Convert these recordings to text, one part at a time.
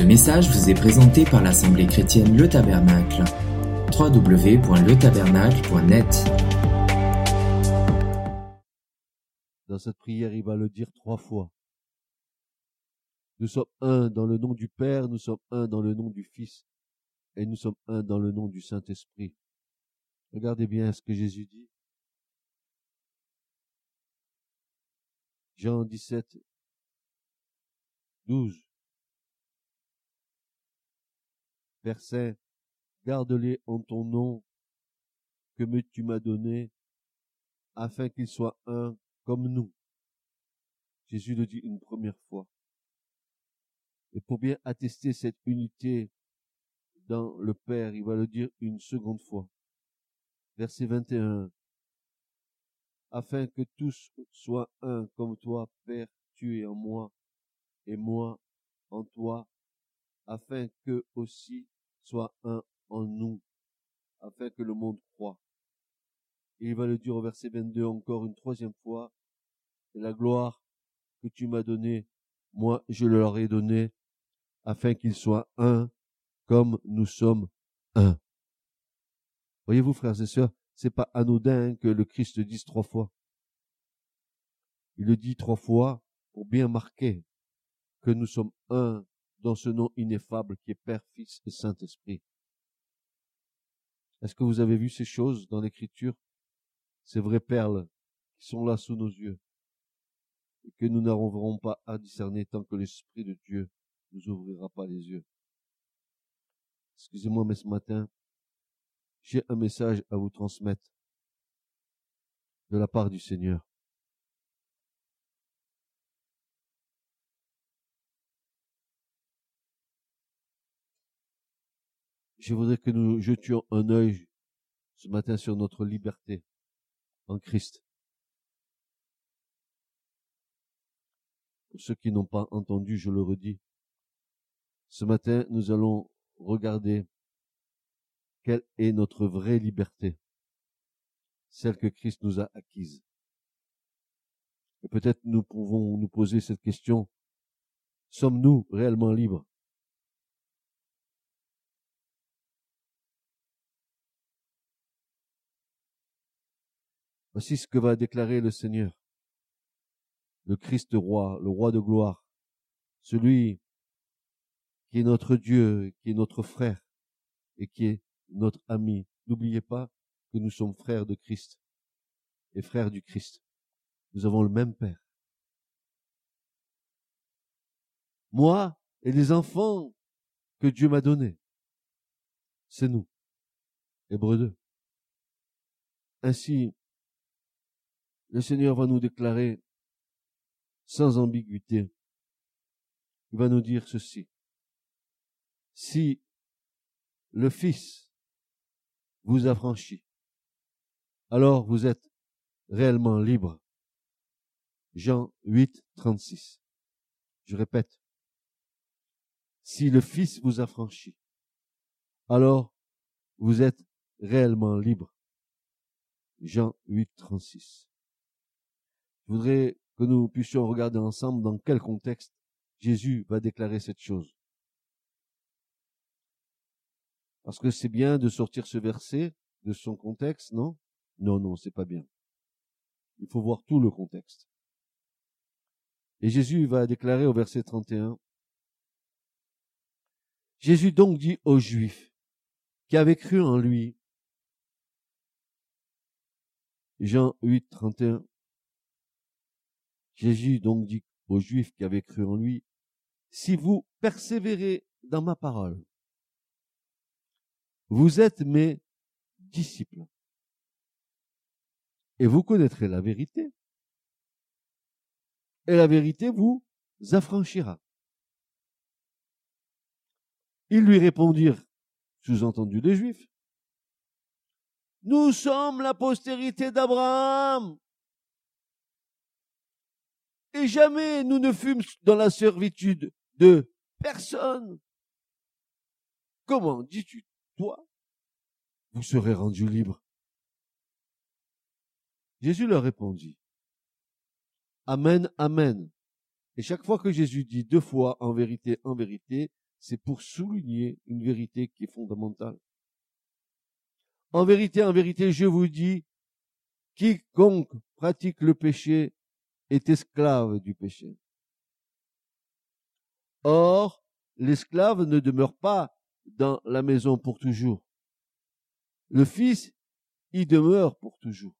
Ce message vous est présenté par l'Assemblée chrétienne Le Tabernacle. www.letabernacle.net Dans cette prière, il va le dire trois fois. Nous sommes un dans le nom du Père, nous sommes un dans le nom du Fils, et nous sommes un dans le nom du Saint-Esprit. Regardez bien ce que Jésus dit. Jean 17, 12. Saint, garde-les en ton nom que tu m'as donné, afin qu'ils soient un comme nous. Jésus le dit une première fois. Et pour bien attester cette unité dans le Père, il va le dire une seconde fois. Verset 21 afin que tous soient un comme toi, Père, tu es en moi, et moi en toi, afin que aussi soit un en nous, afin que le monde croit. Il va le dire au verset 22 encore une troisième fois, et la gloire que tu m'as donnée, moi je leur ai donné, afin qu'ils soient un comme nous sommes un. Voyez-vous, frères et sœurs, c'est pas anodin que le Christ dise trois fois. Il le dit trois fois pour bien marquer que nous sommes un dans ce nom ineffable qui est Père, Fils et Saint-Esprit. Est-ce que vous avez vu ces choses dans l'Écriture? Ces vraies perles qui sont là sous nos yeux et que nous n'arriverons pas à discerner tant que l'Esprit de Dieu nous ouvrira pas les yeux. Excusez-moi, mais ce matin, j'ai un message à vous transmettre de la part du Seigneur. Je voudrais que nous jetions un œil ce matin sur notre liberté en Christ. Pour ceux qui n'ont pas entendu, je le redis. Ce matin, nous allons regarder quelle est notre vraie liberté, celle que Christ nous a acquise. Et peut-être nous pouvons nous poser cette question, sommes-nous réellement libres? Voici ce que va déclarer le Seigneur, le Christ roi, le roi de gloire, celui qui est notre Dieu, qui est notre frère et qui est notre ami. N'oubliez pas que nous sommes frères de Christ et frères du Christ. Nous avons le même Père. Moi et les enfants que Dieu m'a donnés, c'est nous. Hébreu 2. Ainsi, le Seigneur va nous déclarer sans ambiguïté. Il va nous dire ceci. Si le Fils vous affranchit. Alors vous êtes réellement libre. Jean 8, 36. Je répète. Si le Fils vous affranchit, alors vous êtes réellement libre. Jean 8, 36. Je voudrais que nous puissions regarder ensemble dans quel contexte Jésus va déclarer cette chose. Parce que c'est bien de sortir ce verset de son contexte, non? Non, non, c'est pas bien. Il faut voir tout le contexte. Et Jésus va déclarer au verset 31, Jésus donc dit aux Juifs qui avaient cru en lui, Jean 8, 31, Jésus donc dit aux Juifs qui avaient cru en lui, si vous persévérez dans ma parole, vous êtes mes disciples. Et vous connaîtrez la vérité. Et la vérité vous affranchira. Ils lui répondirent, sous-entendu des Juifs, Nous sommes la postérité d'Abraham. Et jamais nous ne fûmes dans la servitude de personne. Comment dis-tu toi, vous serez rendu libre? Jésus leur répondit, Amen, Amen. Et chaque fois que Jésus dit deux fois en vérité, en vérité, c'est pour souligner une vérité qui est fondamentale. En vérité, en vérité, je vous dis, quiconque pratique le péché est esclave du péché. Or, l'esclave ne demeure pas dans la maison pour toujours. Le Fils y demeure pour toujours.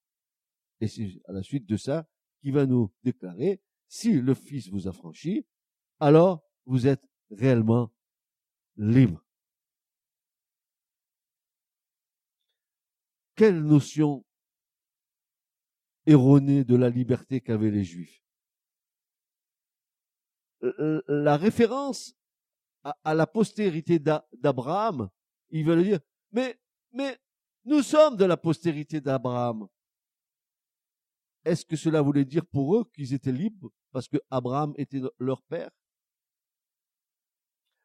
Et c'est à la suite de ça qu'il va nous déclarer, si le Fils vous a franchi, alors vous êtes réellement libre. Quelle notion erronée de la liberté qu'avaient les Juifs. La référence à, la postérité d'Abraham, il veut dire, mais, mais nous sommes de la postérité d'Abraham. Est-ce que cela voulait dire pour eux qu'ils étaient libres parce que Abraham était leur père?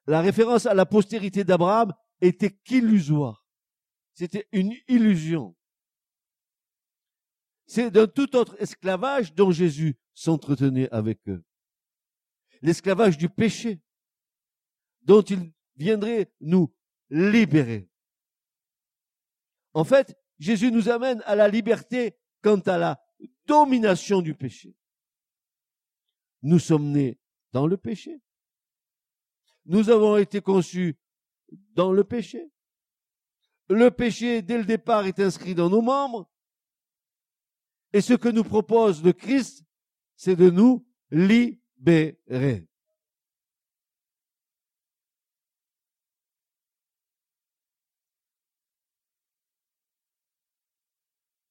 La référence à la postérité d'Abraham était qu'illusoire. C'était une illusion. C'est d'un tout autre esclavage dont Jésus s'entretenait avec eux. L'esclavage du péché, dont il viendrait nous libérer. En fait, Jésus nous amène à la liberté quant à la domination du péché. Nous sommes nés dans le péché. Nous avons été conçus dans le péché. Le péché, dès le départ, est inscrit dans nos membres. Et ce que nous propose le Christ, c'est de nous libérer.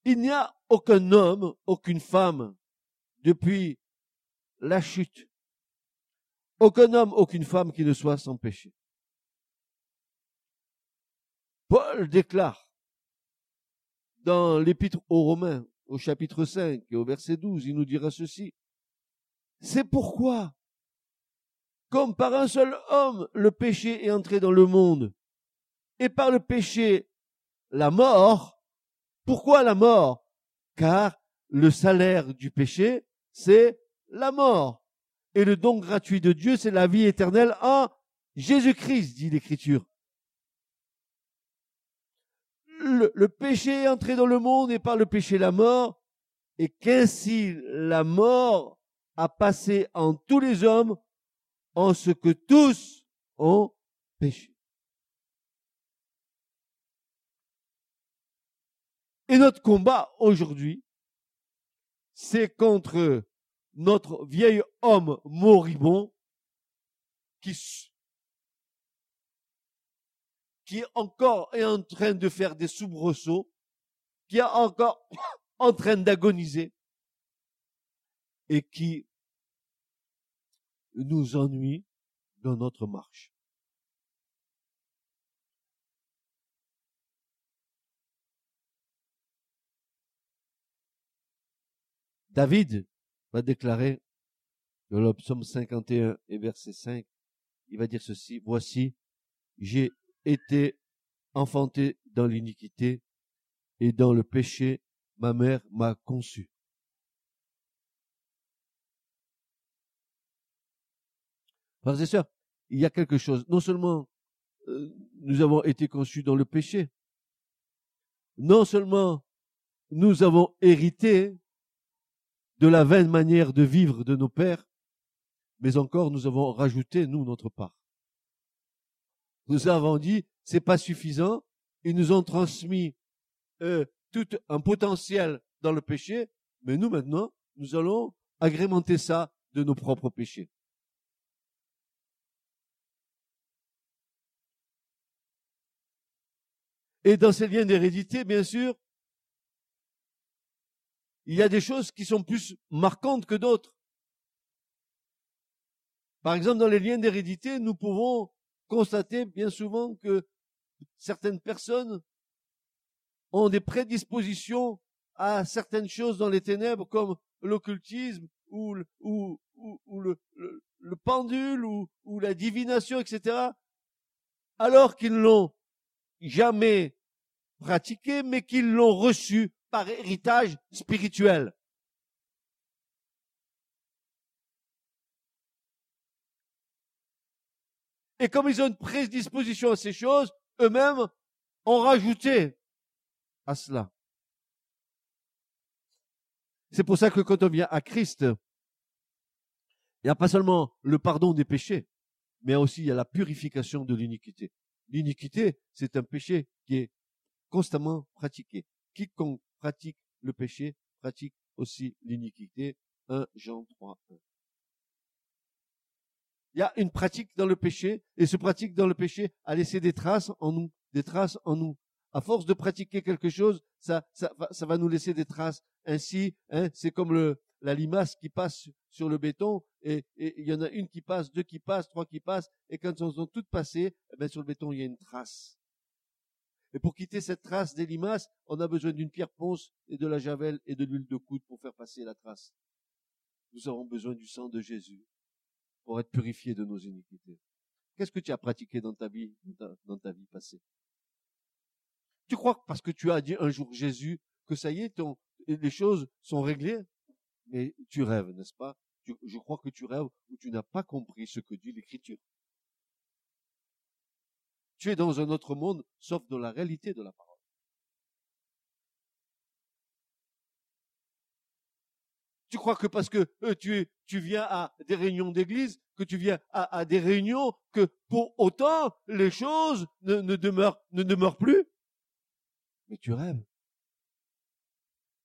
Il n'y a aucun homme, aucune femme, depuis la chute, aucun homme, aucune femme qui ne soit sans péché. Paul déclare dans l'épître aux Romains, au chapitre 5 et au verset 12, il nous dira ceci. C'est pourquoi, comme par un seul homme, le péché est entré dans le monde, et par le péché, la mort, pourquoi la mort? Car le salaire du péché, c'est la mort. Et le don gratuit de Dieu, c'est la vie éternelle en Jésus-Christ, dit l'Écriture. Le, péché est entré dans le monde et par le péché la mort, et qu'ainsi la mort a passé en tous les hommes en ce que tous ont péché. Et notre combat aujourd'hui, c'est contre notre vieil homme moribond qui, qui encore est en train de faire des soubresauts, qui est encore en train d'agoniser et qui nous ennuie dans notre marche. David va déclarer dans le psaume 51 et verset 5, il va dire ceci, voici, j'ai été enfanté dans l'iniquité et dans le péché, ma mère m'a conçu. Frères et sœurs, il y a quelque chose. Non seulement euh, nous avons été conçus dans le péché, non seulement nous avons hérité de la vaine manière de vivre de nos pères, mais encore nous avons rajouté, nous, notre part. Nous avons dit, c'est pas suffisant, ils nous ont transmis euh, tout un potentiel dans le péché, mais nous maintenant, nous allons agrémenter ça de nos propres péchés. Et dans ces liens d'hérédité, bien sûr, il y a des choses qui sont plus marquantes que d'autres. Par exemple, dans les liens d'hérédité, nous pouvons constater bien souvent que certaines personnes ont des prédispositions à certaines choses dans les ténèbres comme l'occultisme ou, le, le, pendule ou, la divination, etc. Alors qu'ils l'ont jamais pratiqué, mais qu'ils l'ont reçu par héritage spirituel. Et comme ils ont une prédisposition à ces choses, eux-mêmes ont rajouté à cela. C'est pour ça que quand on vient à Christ, il n'y a pas seulement le pardon des péchés, mais aussi il y a la purification de l'iniquité. L'iniquité, c'est un péché qui est constamment pratiqué. Quiconque pratique le péché pratique aussi l'iniquité. 1 Jean 3, 1. Il y a une pratique dans le péché, et ce pratique dans le péché a laissé des traces en nous, des traces en nous. À force de pratiquer quelque chose, ça, va nous laisser des traces. Ainsi, hein, c'est comme la limace qui passe sur le béton, et, il y en a une qui passe, deux qui passent, trois qui passent, et quand elles ont toutes passé, eh ben, sur le béton, il y a une trace. Et pour quitter cette trace des limaces, on a besoin d'une pierre ponce et de la javel et de l'huile de coude pour faire passer la trace. Nous avons besoin du sang de Jésus pour être purifiés de nos iniquités. Qu'est-ce que tu as pratiqué dans ta vie, dans ta, vie passée? Tu crois que parce que tu as dit un jour Jésus que ça y est, les choses sont réglées? Mais tu rêves, n'est-ce pas? je crois que tu rêves ou tu n'as pas compris ce que dit l'écriture. Tu es dans un autre monde, sauf dans la réalité de la parole. Tu crois que parce que euh, tu, tu viens à des réunions d'église, que tu viens à, des réunions, que pour autant les choses ne, demeurent, ne demeurent plus? Mais tu rêves.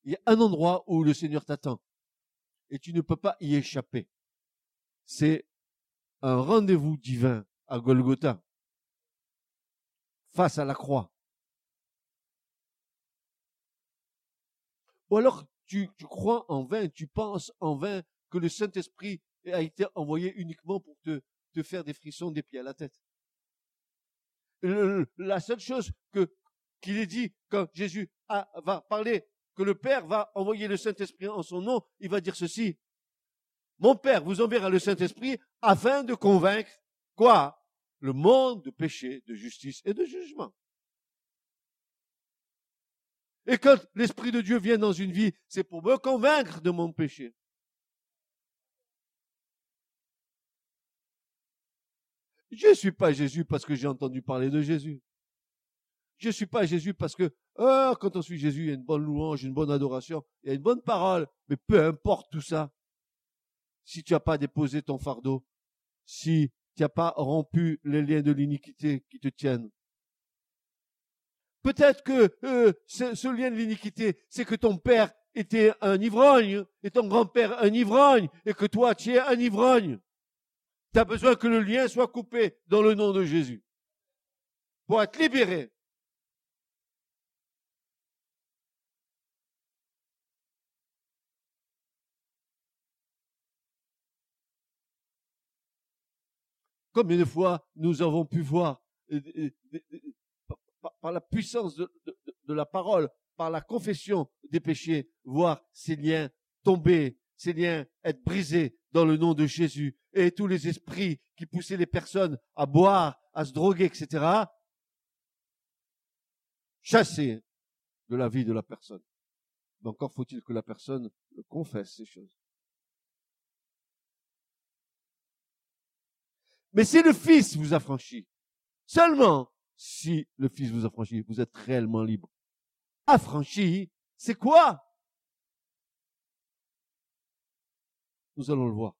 Il y a un endroit où le Seigneur t'attend et tu ne peux pas y échapper. C'est un rendez-vous divin à Golgotha face à la croix. Ou alors tu, crois en vain, tu penses en vain que le Saint-Esprit a été envoyé uniquement pour te, faire des frissons des pieds à la tête. la seule chose qu'il est dit quand Jésus va parler, que le Père va envoyer le Saint-Esprit en son nom, il va dire ceci. Mon Père vous enverra le Saint-Esprit afin de convaincre quoi? Le monde de péché, de justice et de jugement. Et quand l'Esprit de Dieu vient dans une vie, c'est pour me convaincre de mon péché. Je ne suis pas Jésus parce que j'ai entendu parler de Jésus. Je ne suis pas Jésus parce que oh, quand on suit Jésus, il y a une bonne louange, une bonne adoration, il y a une bonne parole. Mais peu importe tout ça, si tu n'as pas déposé ton fardeau, si tu n'as pas rompu les liens de l'iniquité qui te tiennent. Peut-être que euh, ce, lien de l'iniquité, c'est que ton père était un ivrogne et ton grand-père un ivrogne et que toi tu es un ivrogne. Tu as besoin que le lien soit coupé dans le nom de Jésus pour être libéré. Combien de fois nous avons pu voir par la puissance de, la parole, par la confession des péchés, voir ces liens tomber, ces liens être brisés dans le nom de Jésus, et tous les esprits qui poussaient les personnes à boire, à se droguer, etc., chassés de la vie de la personne. Mais encore faut-il que la personne confesse ces choses. Mais si le Fils vous a franchi, seulement si le Fils vous a franchi, vous êtes réellement libre. Affranchi, c'est quoi? Nous allons le voir.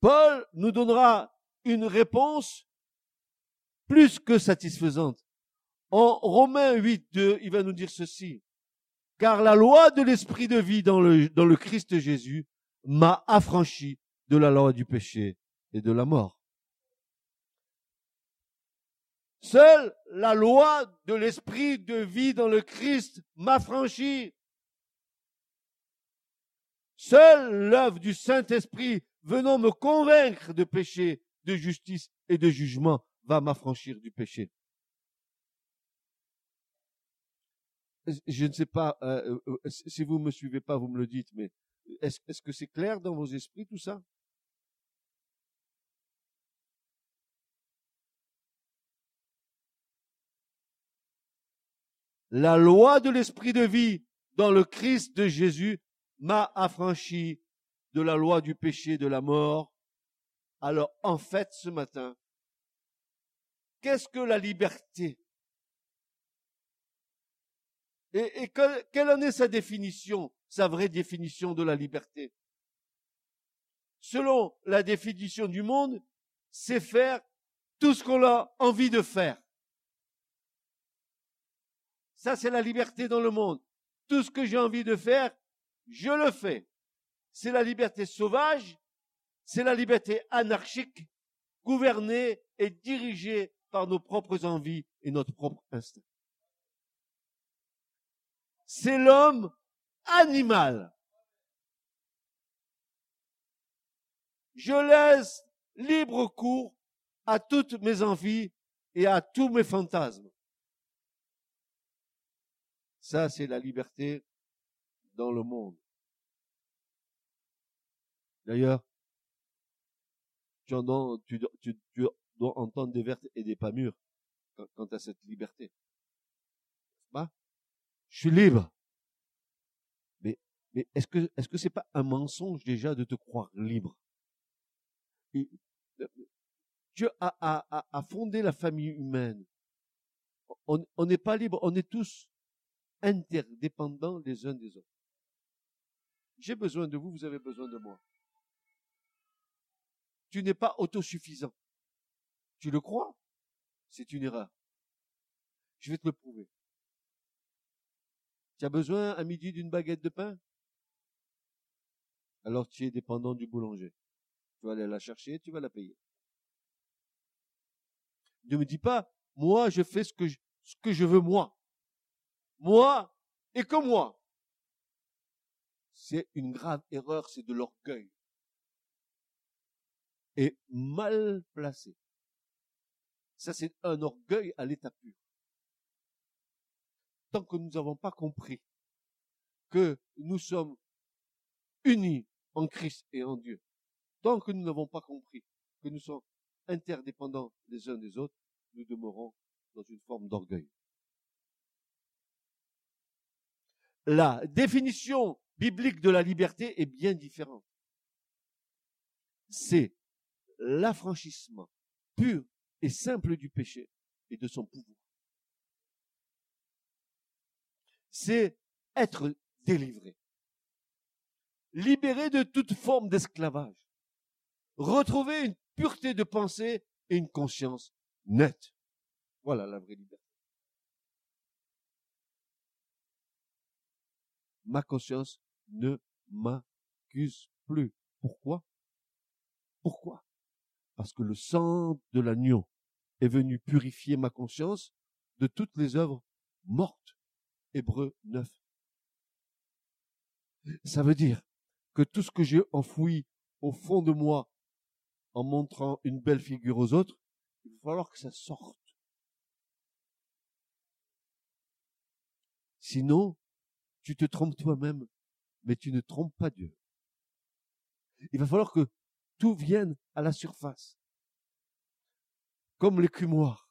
Paul nous donnera une réponse plus que satisfaisante. En Romains 8, 2, il va nous dire ceci. Car la loi de l'esprit de vie dans le, dans le Christ Jésus m'a affranchi de la loi du péché et de la mort. Seule la loi de l'esprit de vie dans le Christ m'affranchit. Seule l'œuvre du Saint-Esprit venant me convaincre de péché, de justice et de jugement va m'affranchir du péché. Je ne sais pas euh, euh, si vous me suivez pas, vous me le dites, mais est-ce que c'est clair dans vos esprits tout ça? La loi de l'esprit de vie dans le Christ de Jésus m'a affranchi de la loi du péché, de la mort, Alors, en fait, ce matin, qu'est-ce que la liberté? Et, et quelle en est sa définition, sa vraie définition de la liberté? Selon la définition du monde, c'est faire tout ce qu'on a envie de faire. Ça, c'est la liberté dans le monde. Tout ce que j'ai envie de faire, je le fais. C'est la liberté sauvage, c'est la liberté anarchique, gouvernée et dirigée par nos propres envies et notre propre instinct. C'est l'homme animal. Je laisse libre cours à toutes mes envies et à tous mes fantasmes. Ça, c'est la liberté dans le monde. D'ailleurs, tu, tu, dois entendre des vertes et des pas mûres quant à cette liberté. Pas? Je suis libre. Mais, mais est-ce que est-ce que c'est pas un mensonge déjà de te croire libre? Euh, Dieu a, a, a, fondé la famille humaine. On n'est pas libre, on est tous interdépendants les uns des autres. J'ai besoin de vous, vous avez besoin de moi. Tu n'es pas autosuffisant. Tu le crois? C'est une erreur. Je vais te le prouver. Tu as besoin à midi d'une baguette de pain? Alors tu es dépendant du boulanger. Tu vas aller la chercher, tu vas la payer. Ne me dis pas, moi je fais ce que je, ce que je veux moi. Moi et que moi. C'est une grave erreur, c'est de l'orgueil. Et mal placé. Ça, c'est un orgueil à l'état pur. Tant que nous n'avons pas compris que nous sommes unis en Christ et en Dieu, tant que nous n'avons pas compris que nous sommes interdépendants les uns des autres, nous demeurons dans une forme d'orgueil. La définition biblique de la liberté est bien différente. C'est l'affranchissement pur et simple du péché et de son pouvoir. C'est être délivré, libéré de toute forme d'esclavage, retrouver une pureté de pensée et une conscience nette. Voilà la vraie liberté. Ma conscience ne m'accuse plus. Pourquoi? Pourquoi? Parce que le sang de l'agneau est venu purifier ma conscience de toutes les œuvres mortes. Hébreu 9. Ça veut dire que tout ce que j'ai enfoui au fond de moi en montrant une belle figure aux autres, il va falloir que ça sorte. Sinon, tu te trompes toi-même, mais tu ne trompes pas Dieu. Il va falloir que tout vienne à la surface. Comme l'écumoire.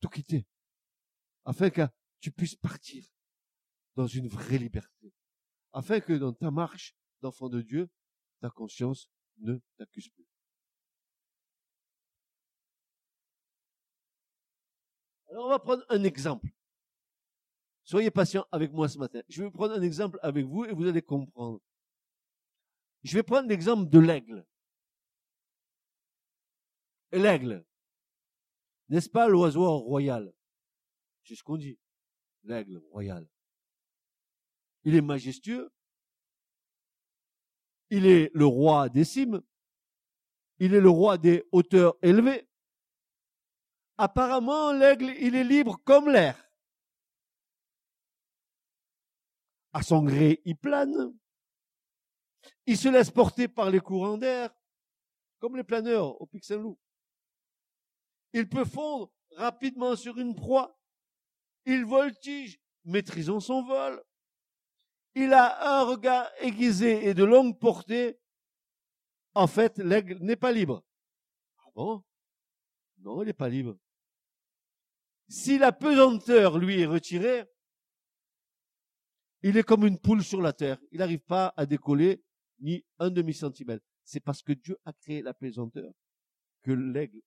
Tout quitter. Afin que tu puisses partir dans une vraie liberté. Afin que dans ta marche d'enfant de Dieu, ta conscience ne t'accuse plus. Alors on va prendre un exemple. Soyez patient avec moi ce matin. Je vais prendre un exemple avec vous et vous allez comprendre. Je vais prendre l'exemple de l'aigle. L'aigle. N'est-ce pas l'oiseau royal? C'est ce qu'on dit. L'aigle royal. Il est majestueux. Il est le roi des cimes. Il est le roi des hauteurs élevées. Apparemment, l'aigle, il est libre comme l'air. À son gré, il plane. Il se laisse porter par les courants d'air, comme les planeurs au Pic Saint-Loup. Il peut fondre rapidement sur une proie. Il voltige, maîtrisant son vol. Il a un regard aiguisé et de longue portée. En fait, l'aigle n'est pas libre. Ah bon? Non, il n'est pas libre. Si la pesanteur lui est retirée, il est comme une poule sur la terre. Il n'arrive pas à décoller ni un demi-centimètre. c'est parce que Dieu a créé la pesanteur que l'aigle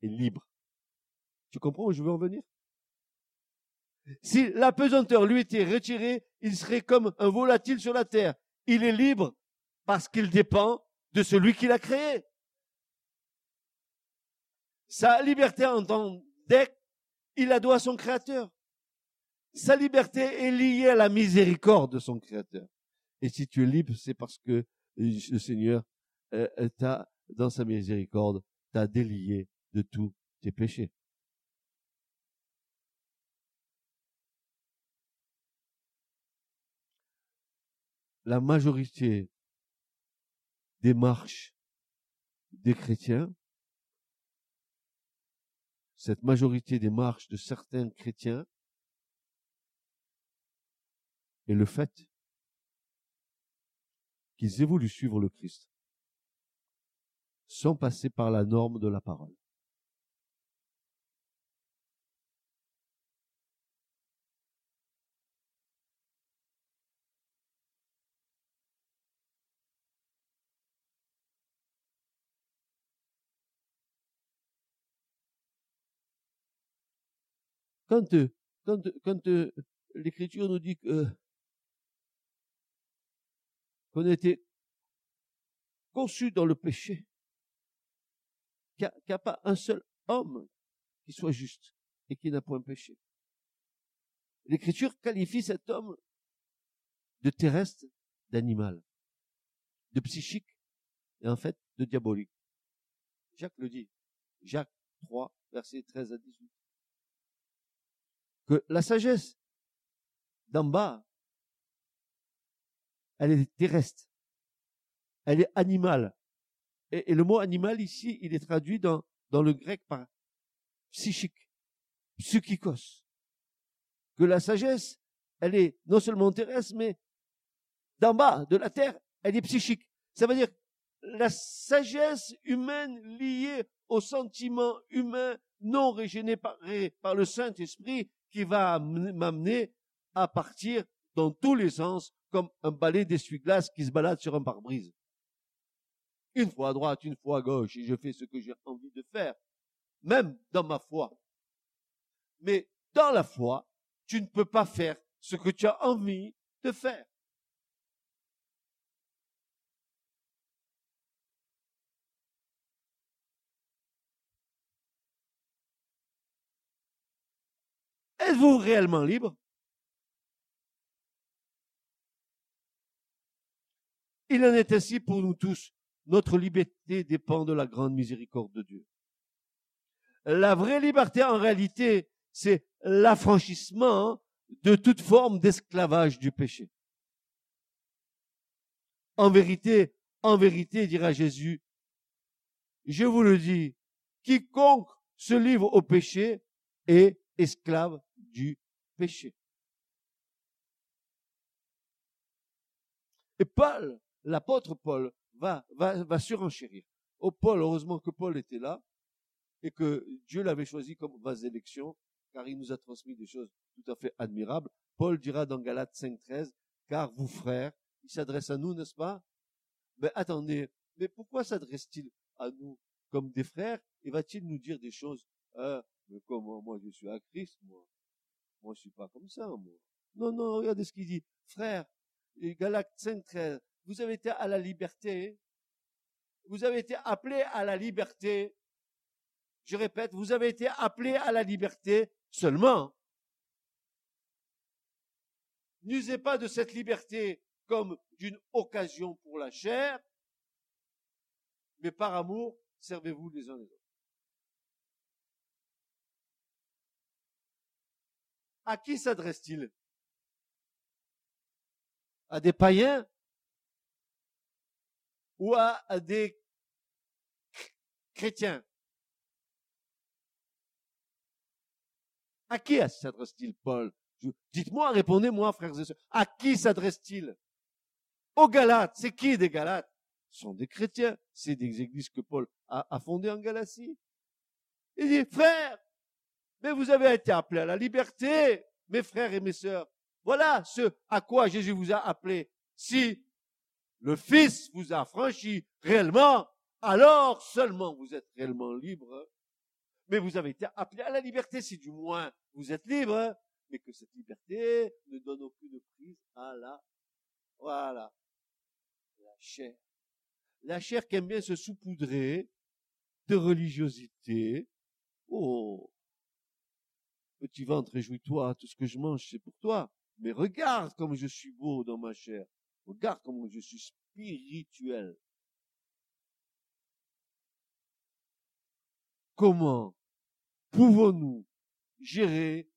est libre. Tu comprends où je veux en venir? Si la pesanteur lui était retirée, il serait comme un volatile sur la terre. Il est libre parce qu'il dépend de celui qui l'a créé. Sa liberté en tant d'être, il la doit à son créateur. Sa liberté est liée à la miséricorde de son créateur. Et si tu es libre, c'est parce que le Seigneur euh, t'a, dans sa miséricorde, t'a délié de tous tes péchés. La majorité des marches des chrétiens, cette majorité des marches de certains chrétiens est le fait qu'ils évoluent suivre le Christ sans passer par la norme de la parole. Quand, euh, euh, l'Écriture nous dit que qu'on a été conçu dans le péché, qu'il n'y a, pas un seul homme qui soit juste et qui n'a point péché. L'Écriture qualifie cet homme de terrestre, d'animal, de psychique et en fait de diabolique. Jacques le dit. Jacques 3, versets 13 à 18. Que la sagesse d'en bas elle est terrestre, elle est animale. Et, le mot animal ici, il est traduit dans, le grec par psychique, psychikos. Que la sagesse, elle est non seulement terrestre, mais d'en bas, de la terre, elle est psychique. Ça veut dire la sagesse humaine liée au sentiment humain non régénéré par le Saint-Esprit qui va m'amener à partir dans tous les sens comme un balai d'essuie-glace qui se balade sur un pare-brise. Une fois à droite, une fois à gauche, et je fais ce que j'ai envie de faire, même dans ma foi. Mais dans la foi, tu ne peux pas faire ce que tu as envie de faire. Êtes-vous réellement libre? Il en est ainsi pour nous tous. Notre liberté dépend de la grande miséricorde de Dieu. La vraie liberté, en réalité, c'est l'affranchissement de toute forme d'esclavage du péché. En vérité, en vérité, dira Jésus, je vous le dis, quiconque se livre au péché est esclave du péché. Et Paul l'apôtre Paul va, va, va surenchérir. Oh Paul, heureusement que Paul était là et que Dieu l'avait choisi comme vase d'élection, car il nous a transmis des choses tout à fait admirables. Paul dira dans Galates 5.13, car vous frères, il s'adresse à nous, n'est-ce pas? Mais attendez, mais pourquoi s'adresse-t-il à nous comme des frères et va-t-il nous dire des choses euh, comment moi je suis à Christ, moi? Moi je suis pas comme ça, moi. Non, non, regardez ce qu'il dit. Frères, Galates 5.13, vous avez été à la liberté. Vous avez été appelé à la liberté. Je répète, vous avez été appelé à la liberté seulement. N'usez pas de cette liberté comme d'une occasion pour la chair, mais par amour, servez-vous les uns les autres. À qui s'adresse-t-il? À des païens? Ou à des chrétiens. À qui s'adresse-t-il Paul? Dites-moi, répondez-moi, frères et sœurs. À qui s'adresse-t-il? Aux Galates. C'est qui des Galates? Ce sont des chrétiens. C'est des églises que Paul a, fondées en Galatie. Il dit, frères, mais vous avez été appelés à la liberté, mes frères et mes sœurs. Voilà ce à quoi Jésus vous a appelé. Si le Fils vous a franchi réellement, alors seulement vous êtes réellement libre. Mais vous avez été appelé à la liberté, si du moins vous êtes libre, mais que cette liberté ne donne aucune prise à la, voilà, la chair. La chair qui aime bien se saupoudrer de religiosité. Oh, petit ventre, réjouis-toi, tout ce que je mange, c'est pour toi. Mais regarde comme je suis beau dans ma chair. Regarde comment je suis spirituel. Comment pouvons-nous gérer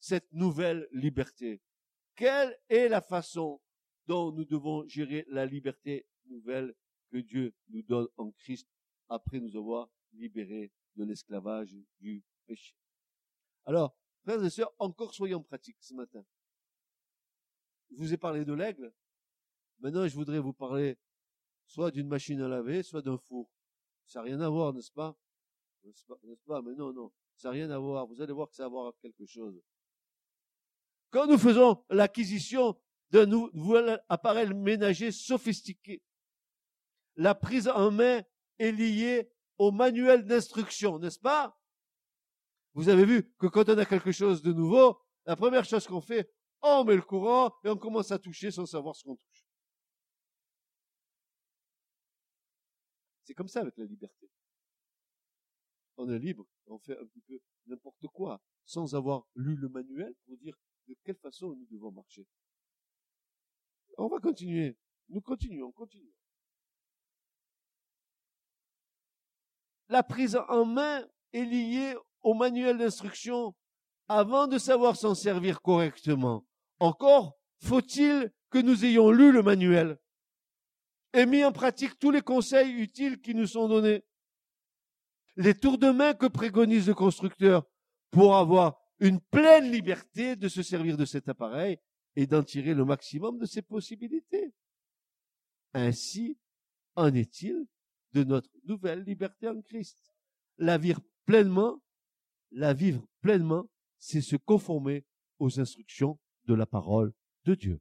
cette nouvelle liberté? Quelle est la façon dont nous devons gérer la liberté nouvelle que Dieu nous donne en Christ après nous avoir libérés de l'esclavage du péché? Alors, frères et sœurs, encore soyons pratiques ce matin. Je vous ai parlé de l'aigle. Maintenant, je voudrais vous parler soit d'une machine à laver, soit d'un four. Ça n'a rien à voir, n'est-ce pas? N'est-ce pas, Mais non, non, ça n'a rien à voir. Vous allez voir que ça a à voir avec quelque chose. Quand nous faisons l'acquisition d'un nouvel appareil ménager sophistiqué, la prise en main est liée au manuel d'instruction, n'est-ce pas? Vous avez vu que quand on a quelque chose de nouveau, la première chose qu'on fait, on met le courant et on commence à toucher sans savoir ce qu'on touche. C'est comme ça avec la liberté. On est libre, on fait un petit peu n'importe quoi, sans avoir lu le manuel pour dire de quelle façon nous devons marcher. On va continuer. Nous continuons, continuons. La prise en main est liée au manuel d'instruction avant de savoir s'en servir correctement. Encore faut-il que nous ayons lu le manuel et mis en pratique tous les conseils utiles qui nous sont donnés. Les tours de main que préconise le constructeur pour avoir une pleine liberté de se servir de cet appareil et d'en tirer le maximum de ses possibilités. Ainsi en est-il de notre nouvelle liberté en Christ. La vivre pleinement, la vivre pleinement, c'est se conformer aux instructions de la parole de Dieu.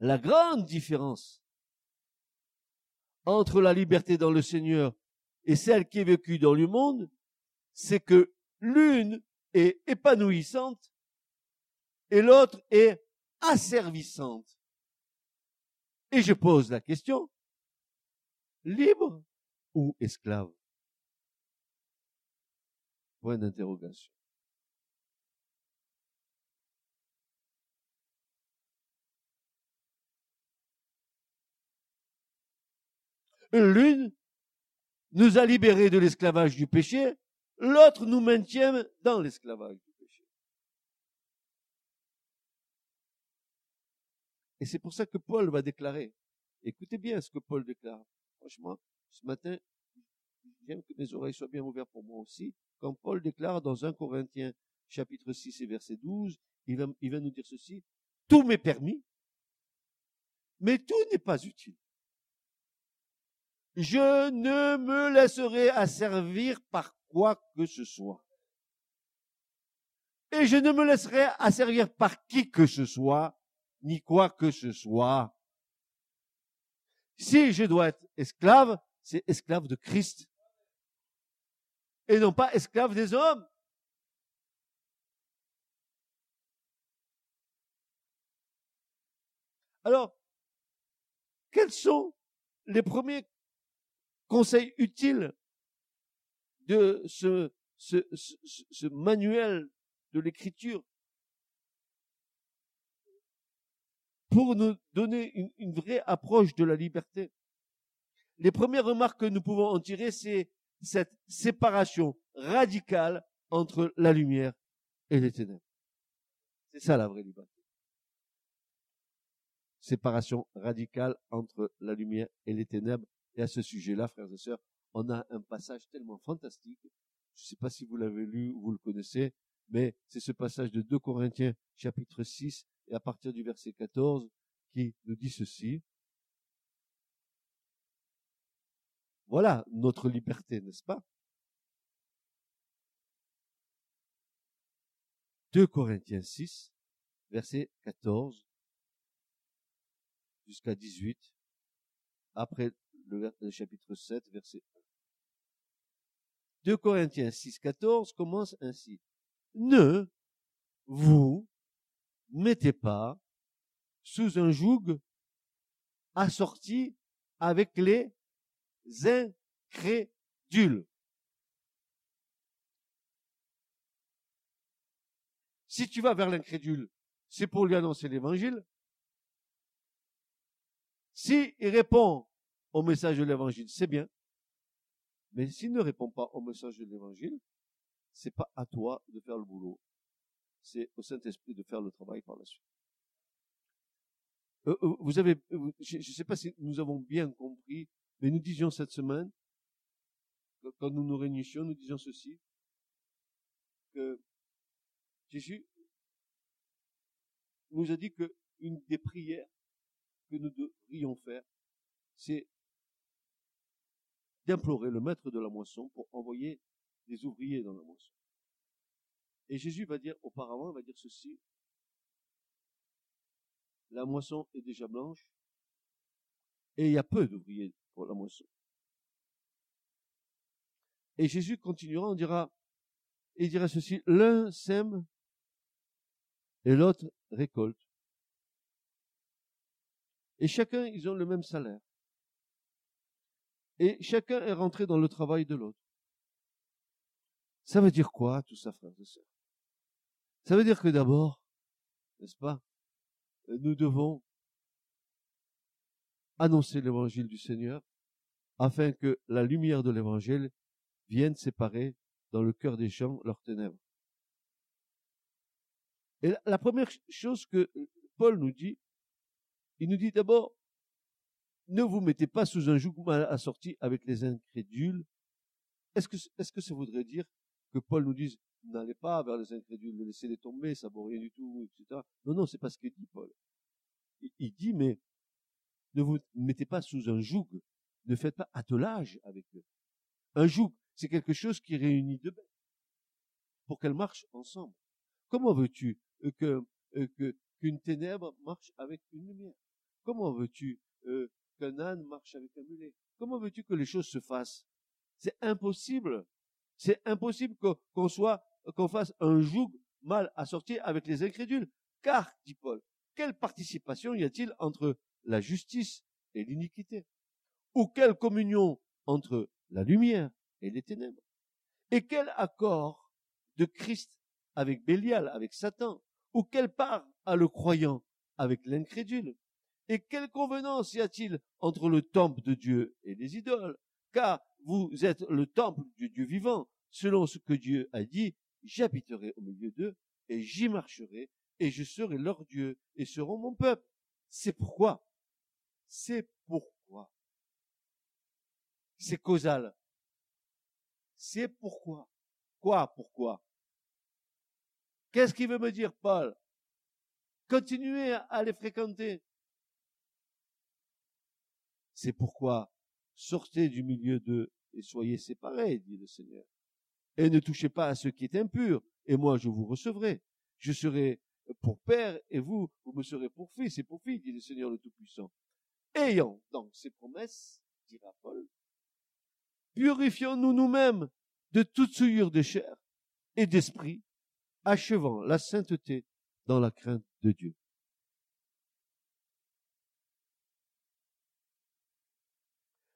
La grande différence entre la liberté dans le Seigneur et celle qui est vécue dans le monde, c'est que l'une est épanouissante et l'autre est asservissante. Et je pose la question, libre ou esclave? Point d'interrogation. L'une nous a libérés de l'esclavage du péché, l'autre nous maintient dans l'esclavage du péché. Et c'est pour ça que Paul va déclarer. Écoutez bien ce que Paul déclare. Franchement, ce matin, j'aime que mes oreilles soient bien ouvertes pour moi aussi. Quand Paul déclare dans 1 Corinthiens chapitre 6 et verset 12, il va, il va nous dire ceci. Tout m'est permis, mais tout n'est pas utile je ne me laisserai asservir par quoi que ce soit. Et je ne me laisserai asservir par qui que ce soit, ni quoi que ce soit. Si je dois être esclave, c'est esclave de Christ. Et non pas esclave des hommes. Alors, quels sont les premiers conseil utile de ce, ce, ce, manuel de l'écriture pour nous donner une, une, vraie approche de la liberté. Les premières remarques que nous pouvons en tirer, c'est cette séparation radicale entre la lumière et les ténèbres. C'est ça la vraie liberté. Séparation radicale entre la lumière et les ténèbres. Et à ce sujet-là, frères et sœurs, on a un passage tellement fantastique. Je ne sais pas si vous l'avez lu ou vous le connaissez, mais c'est ce passage de 2 Corinthiens chapitre 6 et à partir du verset 14 qui nous dit ceci. Voilà notre liberté, n'est-ce pas? 2 Corinthiens 6, verset 14 jusqu'à 18, après le, chapitre 7, verset 1. 2 Corinthiens 6, 14 commence ainsi. Ne vous mettez pas sous un joug assorti avec les incrédules. Si tu vas vers l'incrédule, c'est pour lui annoncer l'évangile. Si il répond au message de l'évangile, c'est bien. Mais s'il ne répond pas au message de l'évangile, c'est pas à toi de faire le boulot. C'est au Saint-Esprit de faire le travail par la suite. Euh, euh, vous avez, euh, je ne sais pas si nous avons bien compris, mais nous disions cette semaine, quand nous nous réunissions, nous disions ceci, que Jésus nous a dit que une des prières que nous devrions faire, c'est d'implorer le maître de la moisson pour envoyer des ouvriers dans la moisson. Et Jésus va dire auparavant, va dire ceci, la moisson est déjà blanche et il y a peu d'ouvriers pour la moisson. Et Jésus continuera, on dira, il dira ceci, l'un sème et l'autre récolte. Et chacun, ils ont le même salaire. Et chacun est rentré dans le travail de l'autre. Ça veut dire quoi, tout ça, frères et sœurs? Ça veut dire que d'abord, n'est-ce pas, nous devons annoncer l'évangile du Seigneur afin que la lumière de l'évangile vienne séparer dans le cœur des gens leurs ténèbres. Et la première chose que Paul nous dit, il nous dit d'abord, ne vous mettez pas sous un joug assorti avec les incrédules. Est-ce que, est-ce que ça voudrait dire que Paul nous dise, n'allez pas vers les incrédules, laissez-les tomber, ça vaut rien du tout, etc. Non, non, c'est pas ce qu'il dit Paul. Il, dit, mais ne vous mettez pas sous un joug, ne faites pas attelage avec eux. Un joug, c'est quelque chose qui réunit deux bêtes pour qu'elles marchent ensemble. Comment veux-tu euh, que, euh, que qu'une ténèbre marche avec une lumière? Comment veux-tu euh, qu'un âne marche avec un mulet. Comment veux-tu que les choses se fassent? C'est impossible. C'est impossible qu'on qu'on fasse un joug mal assorti avec les incrédules. Car, dit Paul, quelle participation y a-t-il entre la justice et l'iniquité? Ou quelle communion entre la lumière et les ténèbres? Et quel accord de Christ avec Bélial, avec Satan? Ou quelle part a le croyant avec l'incrédule? Et quelle convenance y a-t-il entre le temple de Dieu et les idoles? Car vous êtes le temple du Dieu vivant, selon ce que Dieu a dit, j'habiterai au milieu d'eux et j'y marcherai et je serai leur Dieu et seront mon peuple. C'est pourquoi? C'est pourquoi? C'est causal. C'est pourquoi? Quoi pourquoi? Qu'est-ce qu'il veut me dire, Paul? Continuez à les fréquenter. C'est pourquoi sortez du milieu d'eux et soyez séparés, dit le Seigneur. Et ne touchez pas à ce qui est impur, et moi je vous recevrai. Je serai pour père et vous, vous me serez pour fils et pour fille, dit le Seigneur le Tout-Puissant. Ayant donc ces promesses, dira Paul, purifions-nous nous-mêmes de toute souillure de chair et d'esprit achevant la sainteté dans la crainte de Dieu.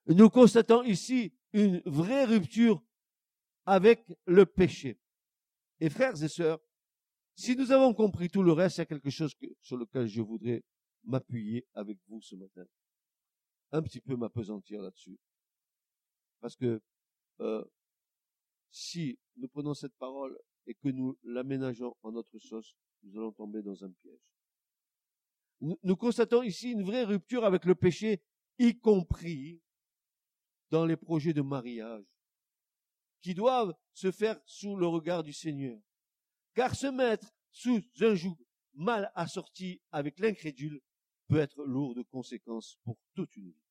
Nous constatons ici une vraie rupture avec le péché. Et frères et sœurs, si nous avons compris tout le reste, il y a quelque chose sur lequel je voudrais m'appuyer avec vous ce matin. Un petit peu m'apesantir là-dessus. Parce que euh, si nous prenons cette parole et que nous l'aménageons en notre sauce, nous allons tomber dans un piège. Nous, constatons ici une vraie rupture avec le péché, y compris dans les projets de mariage, qui doivent se faire sous le regard du Seigneur. Car se mettre sous un joug mal assorti avec l'incrédule peut être lourd de conséquences pour toute une vie.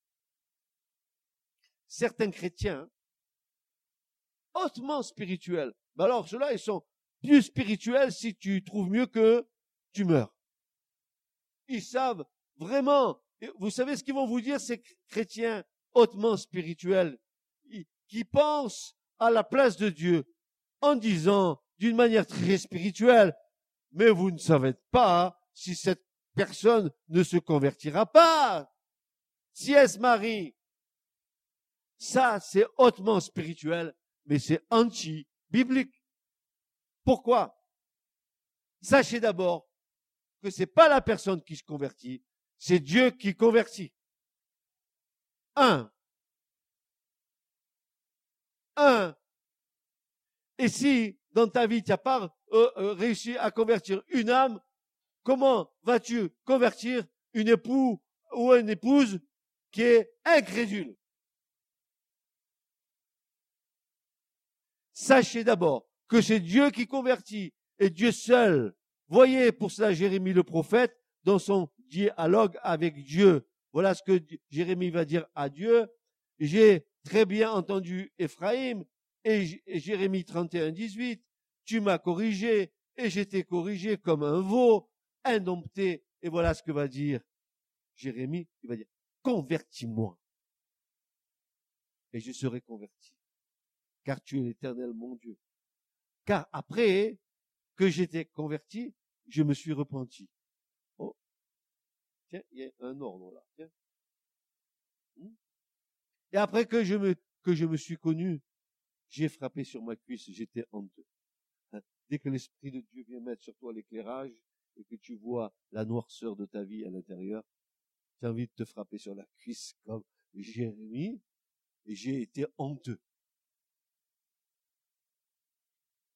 certains chrétiens hautement spirituels. Mais alors, ceux-là, ils sont plus spirituels si tu trouves mieux que tu meurs. Ils savent vraiment. Vous savez ce qu'ils vont vous dire, ces chrétiens? Hautement spirituels, qui pensent à la place de Dieu en disant d'une manière très spirituelle, mais vous ne savez pas si cette personne ne se convertira pas. Si elle se marie, ça c'est hautement spirituel, mais c'est anti-biblique. Pourquoi? Sachez d'abord que c'est pas la personne qui se convertit, c'est Dieu qui convertit. Un. Un. Et si dans ta vie tu n'as pas euh, euh, réussi à convertir une âme, comment vas-tu convertir une époux ou une épouse qui est incrédule? Sachez d'abord que c'est Dieu qui convertit et Dieu seul. Voyez pour cela Jérémie le prophète dans son dialogue avec Dieu. Voilà ce que Jérémie va dire à Dieu. J'ai très bien entendu Éphraïm et Jérémie 31, 18. Tu m'as corrigé et j'étais corrigé comme un veau, indompté. Et voilà ce que va dire Jérémie. Il va dire, convertis-moi. Et je serai converti car tu es l'éternel mon Dieu. Car après que j'étais converti, je me suis repenti. Tiens, il y a un ordre là. Hmm? Et après que je me que je me suis connu, j'ai frappé sur ma cuisse, j'étais honteux. Hein? Dès que l'esprit de Dieu vient mettre sur toi l'éclairage et que tu vois la noirceur de ta vie à l'intérieur, tu as envie de te frapper sur la cuisse comme Jérémie, et j'ai été honteux.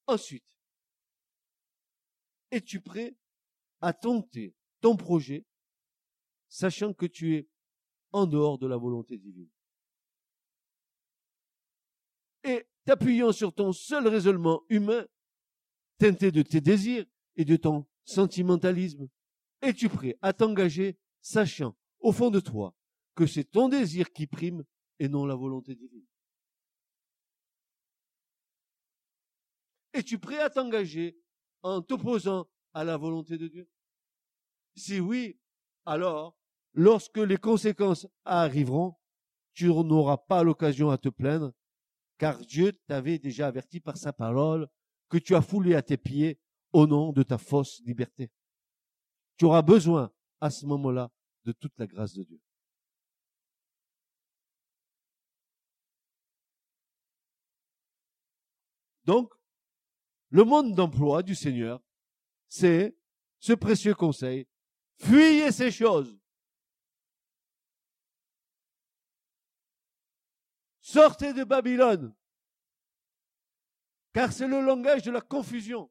Ensuite, es-tu prêt à tenter ton projet, sachant que tu es en dehors de la volonté divine. Et t'appuyant sur ton seul raisonnement humain, teinté de tes désirs et de ton sentimentalisme, es-tu prêt à t'engager, sachant au fond de toi que c'est ton désir qui prime et non la volonté divine? Es-tu prêt à t'engager en t'opposant à la volonté de Dieu? Si oui, alors, lorsque les conséquences arriveront, tu n'auras pas l'occasion à te plaindre, car Dieu t'avait déjà averti par sa parole que tu as foulé à tes pieds au nom de ta fausse liberté. Tu auras besoin à ce moment-là de toute la grâce de Dieu. Donc, le monde d'emploi du Seigneur, c'est ce précieux conseil. Fuyez ces choses. Sortez de Babylone. Car c'est le langage de la confusion.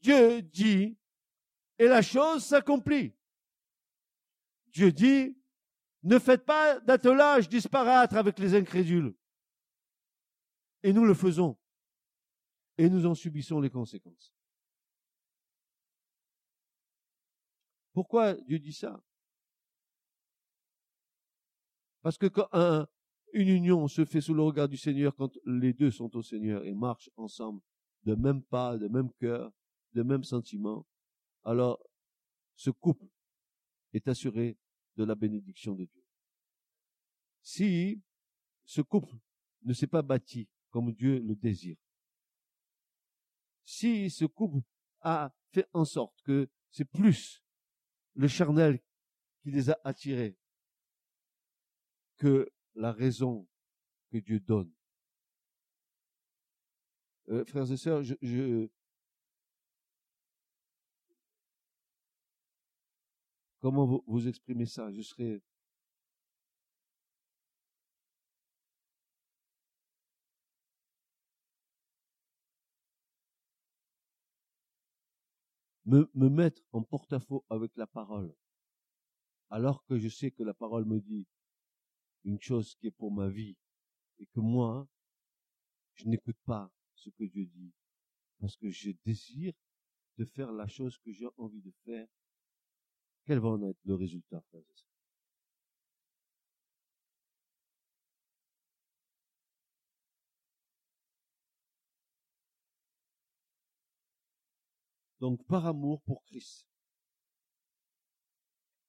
Dieu dit, et la chose s'accomplit. Dieu dit, ne faites pas d'attelage disparaître avec les incrédules. Et nous le faisons. Et nous en subissons les conséquences. Pourquoi Dieu dit ça? Parce que quand une union se fait sous le regard du Seigneur, quand les deux sont au Seigneur et marchent ensemble de même pas, de même cœur, de même sentiment, alors ce couple est assuré de la bénédiction de Dieu. Si ce couple ne s'est pas bâti comme Dieu le désire. Si ce couple a fait en sorte que c'est plus le charnel qui les a attirés que la raison que Dieu donne. Euh, frères et sœurs, je, comment vous, exprimez ça? Je serais me mettre en porte-à-faux avec la parole, alors que je sais que la parole me dit une chose qui est pour ma vie et que moi, je n'écoute pas ce que Dieu dit parce que je désire de faire la chose que j'ai envie de faire, quel va en être le résultat, frères et Donc par amour pour Christ,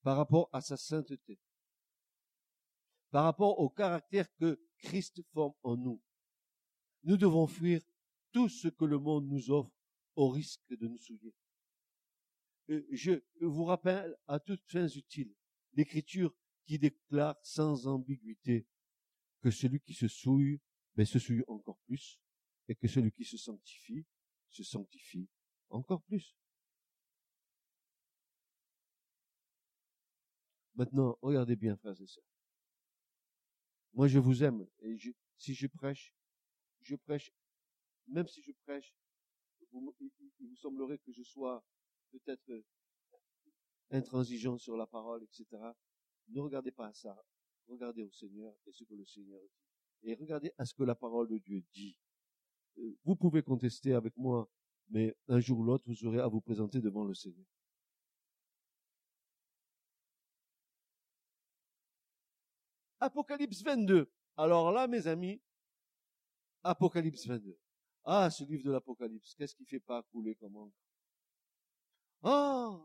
par rapport à sa sainteté, par rapport au caractère que Christ forme en nous, nous devons fuir tout ce que le monde nous offre au risque de nous souiller. Je vous rappelle à toutes fins utiles l'écriture qui déclare sans ambiguïté que celui qui se souille, ben, se souille encore plus, et que celui qui se sanctifie, se sanctifie encore plus. Maintenant, regardez bien, frères et sœurs. Moi, je vous aime, et si je prêche, je prêche, même si je prêche, il vous semblerait que je sois peut-être intransigeant sur la parole, etc. Ne regardez pas à ça. Regardez au Seigneur et ce que le Seigneur dit. Et regardez à ce que la parole de Dieu dit. Euh, vous pouvez contester avec moi, mais un jour ou l'autre, vous aurez à vous présenter devant le Seigneur. Apocalypse 22. Alors là, mes amis, Apocalypse 22. Ah, ce livre de l'Apocalypse, qu'est-ce qui fait pas couler comme encre? Ah,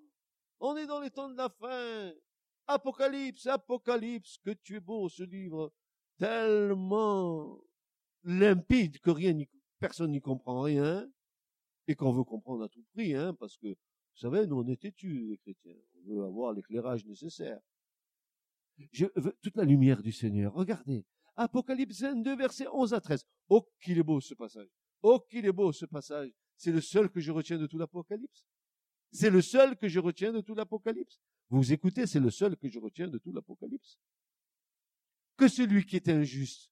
on est dans les temps de la fin. Apocalypse, Apocalypse, que tu es beau ce livre, tellement limpide que rien, personne n'y comprend rien, et qu'on veut comprendre à tout prix, hein, parce que, vous savez, nous on est têtus, les chrétiens. On veut avoir l'éclairage nécessaire. Je veux toute la lumière du Seigneur. Regardez. Apocalypse 22, verset 11 à 13. Oh, qu'il est beau ce passage. Oh, qu'il est beau ce passage. C'est le seul que je retiens de tout l'Apocalypse. C'est le seul que je retiens de tout l'Apocalypse. Vous écoutez, c'est le seul que je retiens de tout l'Apocalypse. Que celui qui est injuste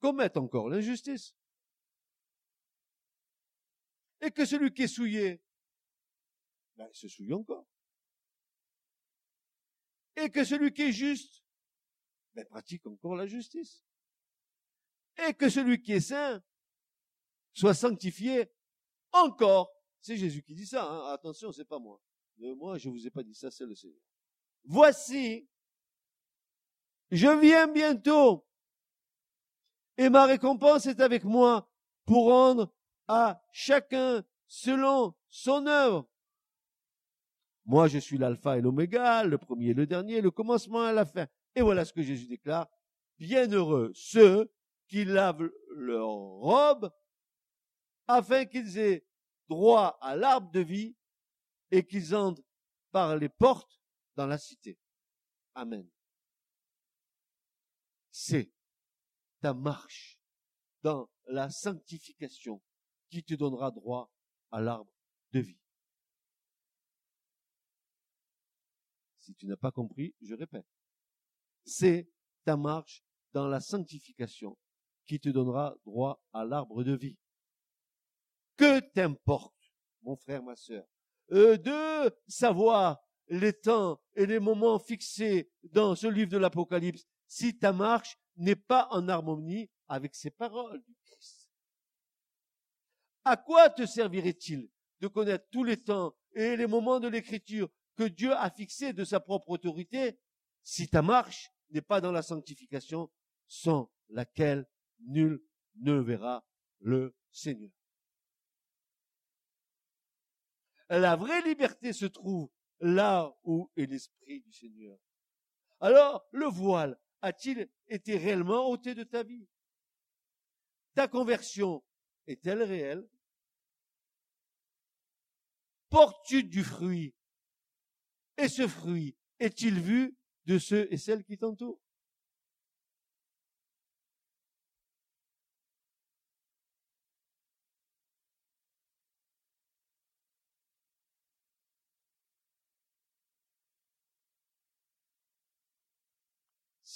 commette encore l'injustice. Et que celui qui est souillé, ben, se souille encore. Et que celui qui est juste, ben, pratique encore la justice. Et que celui qui est saint soit sanctifié encore. C'est Jésus qui dit ça, hein. attention, c'est pas moi. Moi, je vous ai pas dit ça, c'est le Seigneur. Voici, je viens bientôt, et ma récompense est avec moi pour rendre à chacun selon son œuvre. Moi, je suis l'alpha et l'oméga, le premier et le dernier, le commencement et la fin. Et voilà ce que Jésus déclare. Bienheureux ceux qui lavent leur robe afin qu'ils aient droit à l'arbre de vie et qu'ils entrent par les portes dans la cité. Amen. C'est ta marche dans la sanctification qui te donnera droit à l'arbre de vie. Si tu n'as pas compris, je répète. C'est ta marche dans la sanctification qui te donnera droit à l'arbre de vie que t'importe, mon frère, ma sœur, euh, de savoir les temps et les moments fixés dans ce livre de l'Apocalypse si ta marche n'est pas en harmonie avec ces paroles du Christ. À quoi te servirait-il de connaître tous les temps et les moments de l'écriture que Dieu a fixés de sa propre autorité si ta marche n'est pas dans la sanctification sans laquelle nul ne verra le Seigneur. La vraie liberté se trouve là où est l'Esprit du Seigneur. Alors, le voile a-t-il été réellement ôté de ta vie? Ta conversion est-elle réelle? Portes-tu du fruit Et ce fruit est-il vu de ceux et celles qui t'entourent?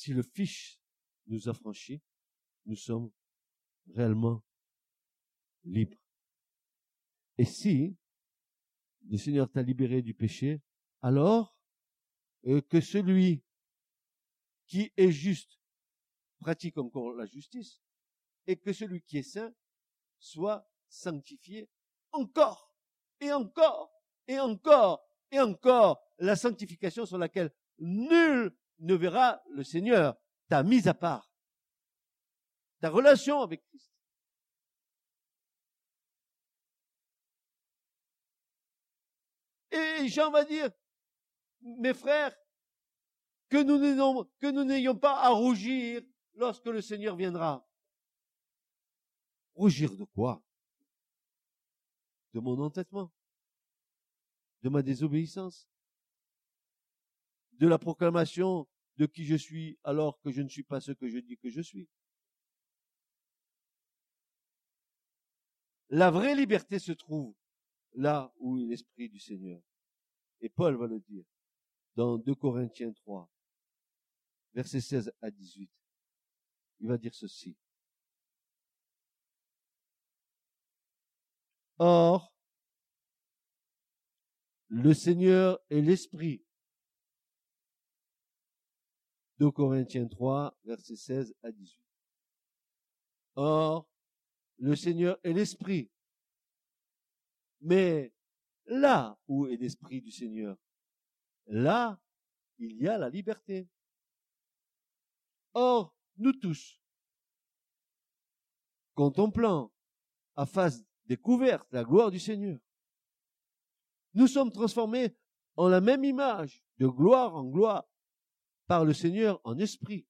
Si le Fils nous a franchis, nous sommes réellement libres. Et si le Seigneur t'a libéré du péché, alors euh, que celui qui est juste pratique encore la justice et que celui qui est saint soit sanctifié encore et encore et encore et encore la sanctification sur laquelle nul ne verra le Seigneur, ta mise à part, ta relation avec Christ. Et Jean va dire, mes frères, que nous n'ayons, pas à rougir lorsque le Seigneur viendra. Rougir de quoi? De mon entêtement? De ma désobéissance? De la proclamation de qui je suis alors que je ne suis pas ce que je dis que je suis? La vraie liberté se trouve là où est l'Esprit du Seigneur. Et Paul va le dire dans 2 Corinthiens 3, versets 16 à 18. Il va dire ceci. Or, le Seigneur est l'Esprit. 2 Corinthiens 3, versets 16 à 18. Or, le Seigneur est l'Esprit. Mais là où est l'Esprit du Seigneur, là, il y a la liberté. Or, nous tous, contemplant à face découverte la gloire du Seigneur, nous sommes transformés en la même image, de gloire en gloire, par le Seigneur en esprit.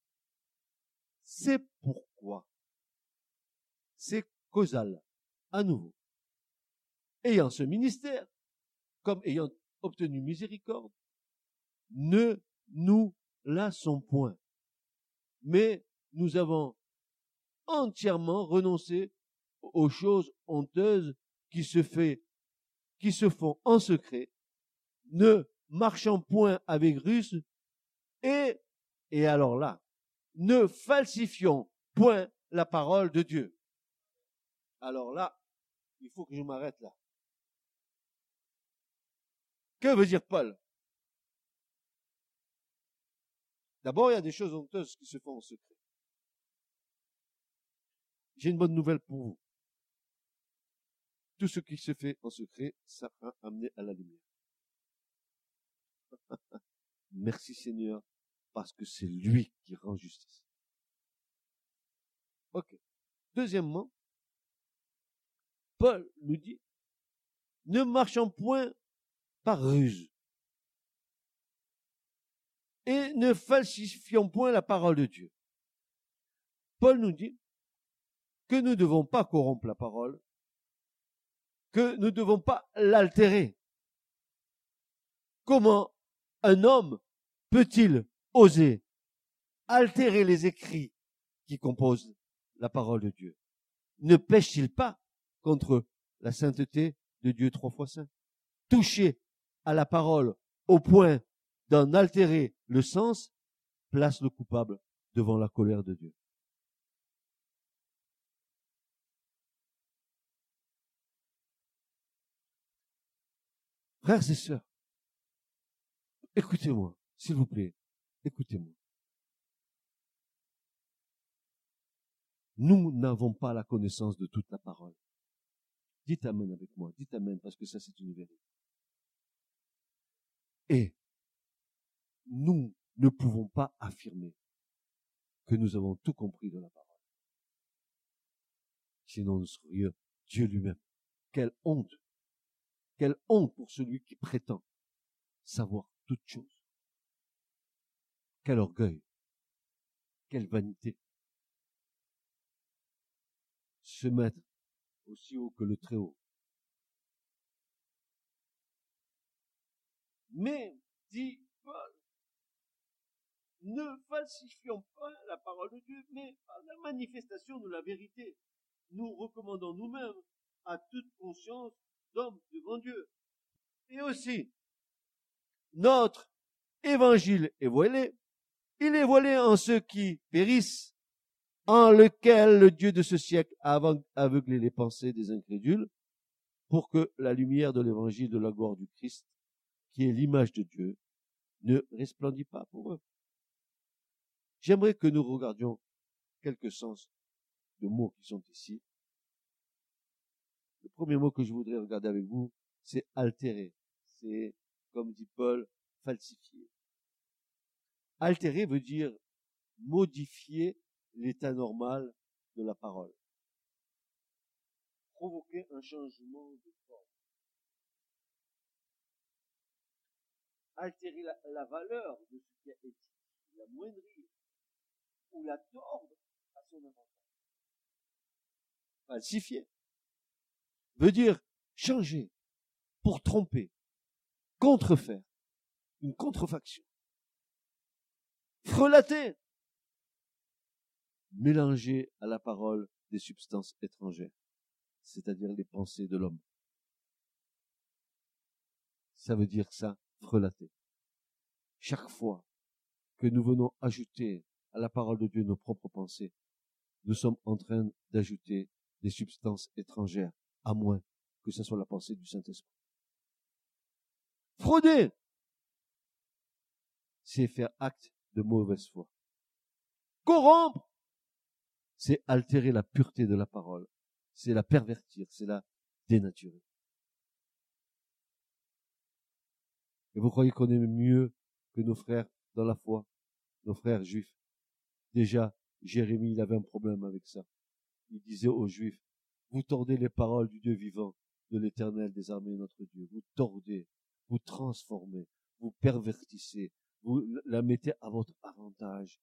C'est pourquoi, c'est causal, à nouveau, ayant ce ministère, comme ayant obtenu miséricorde, ne nous lassons point. Mais nous avons entièrement renoncé aux choses honteuses qui se font en secret, ne marchant point avec ruse, et, et alors là, ne falsifions point la parole de Dieu. Alors là, il faut que je m'arrête là. Que veut dire Paul? D'abord, il y a des choses honteuses qui se font en secret. J'ai une bonne nouvelle pour vous. Tout ce qui se fait en secret sera amené à la lumière. Merci Seigneur, parce que c'est lui qui rend justice. Ok. Deuxièmement, Paul nous dit, ne marchons point par ruse. Et ne falsifions point la parole de Dieu. Paul nous dit que nous ne devons pas corrompre la parole, que nous ne devons pas l'altérer. Comment un homme peut-il oser altérer les écrits qui composent la parole de Dieu? Ne pêche-t-il pas contre la sainteté de Dieu trois fois saint? Toucher à la parole au point d'en altérer le sens place le coupable devant la colère de Dieu. Frères et sœurs, écoutez-moi, s'il vous plaît, écoutez-moi. Nous n'avons pas la connaissance de toute la parole. Dites Amen avec moi, dites Amen parce que ça c'est une vérité. Et nous ne pouvons pas affirmer que nous avons tout compris de la parole. Sinon nous serions Dieu lui-même. Quelle honte. Quelle honte pour celui qui prétend savoir toutes choses. Quel orgueil. Quelle vanité. Se mettre aussi haut que le très haut. Mais, dit Paul, ne falsifions pas la parole de Dieu, mais par la manifestation de la vérité, nous recommandons nous-mêmes à toute conscience d'homme devant Dieu. Et aussi, notre évangile est voilé. Il est voilé en ceux qui périssent, en lequel le Dieu de ce siècle a aveuglé les pensées des incrédules, pour que la lumière de l'évangile de la gloire du Christ, qui est l'image de Dieu, ne resplendit pas pour eux. J'aimerais que nous regardions quelques sens de mots qui sont ici. Le premier mot que je voudrais regarder avec vous, c'est altérer. C'est, comme dit Paul, falsifier. Altérer veut dire modifier l'état normal de la parole. Provoquer un changement de forme. altérer la, la valeur de ce qui a été dit, l'amoindrir, ou la tordre à son avantage. Falsifier veut dire changer pour tromper, contrefaire, une contrefaction. Frelater, mélanger à la parole des substances étrangères, c'est-à-dire les pensées de l'homme. Ça veut dire ça, frelater. Chaque fois que nous venons ajouter à la parole de Dieu nos propres pensées, nous sommes en train d'ajouter des substances étrangères, à moins que ce soit la pensée du Saint-Esprit. Frauder, c'est faire acte de mauvaise foi. Corrompre, c'est altérer la pureté de la parole, c'est la pervertir, c'est la dénaturer. Et vous croyez qu'on est mieux que nos frères dans la foi, nos frères juifs? Déjà, Jérémie, il avait un problème avec ça. Il disait aux Juifs, vous tordez les paroles du Dieu vivant, de l'éternel des armées, notre Dieu. Vous tordez, vous transformez, vous pervertissez, vous la mettez à votre avantage.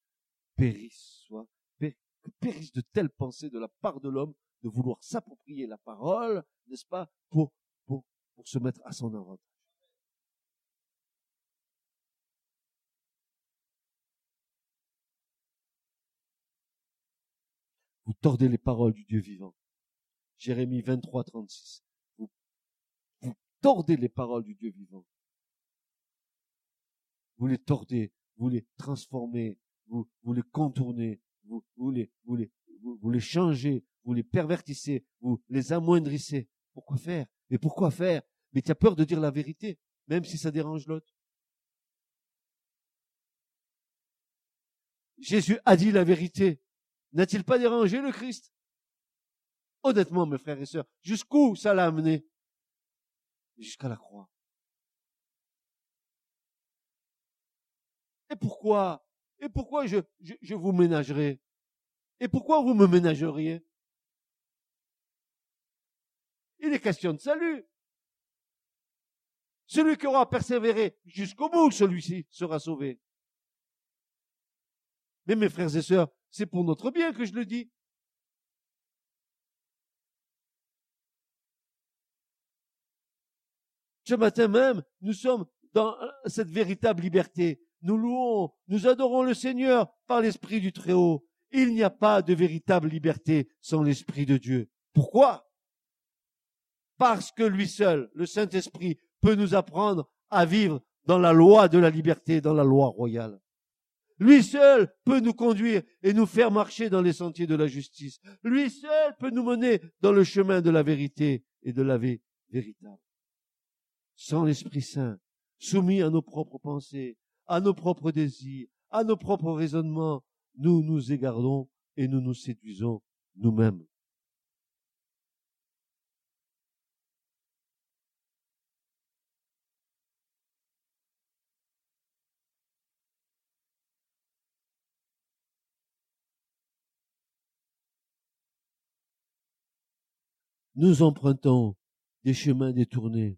Périsse, soit, que périsse de telles pensées de la part de l'homme de vouloir s'approprier la parole, n'est-ce pas, pour, pour, pour se mettre à son avantage. Vous tordez les paroles du Dieu vivant. Jérémie 23, 36. Vous, vous tordez les paroles du Dieu vivant. Vous les tordez, vous les transformez, vous, vous les contournez, vous, vous les, vous les, vous, vous les changez, vous les pervertissez, vous les amoindrissez. Pourquoi faire? Mais pourquoi faire? Mais tu as peur de dire la vérité, même si ça dérange l'autre. Jésus a dit la vérité. N'a-t-il pas dérangé le Christ? Honnêtement, mes frères et sœurs, jusqu'où ça l'a amené? Jusqu'à la croix. Et pourquoi? Et pourquoi je, je, vous ménagerai Et pourquoi vous me ménageriez? Il est question de salut. Celui qui aura persévéré jusqu'au bout, celui-ci sera sauvé. Mais mes frères et sœurs, c'est pour notre bien que je le dis. Ce matin même, nous sommes dans cette véritable liberté. Nous louons, nous adorons le Seigneur par l'Esprit du Très-Haut. Il n'y a pas de véritable liberté sans l'Esprit de Dieu. Pourquoi? Parce que lui seul, le Saint-Esprit, peut nous apprendre à vivre dans la loi de la liberté, dans la loi royale. Lui seul peut nous conduire et nous faire marcher dans les sentiers de la justice. Lui seul peut nous mener dans le chemin de la vérité et de la vie véritable. Sans l'Esprit Saint, soumis à nos propres pensées, à nos propres désirs, à nos propres raisonnements, nous nous égardons et nous nous séduisons nous-mêmes. Nous empruntons des chemins détournés.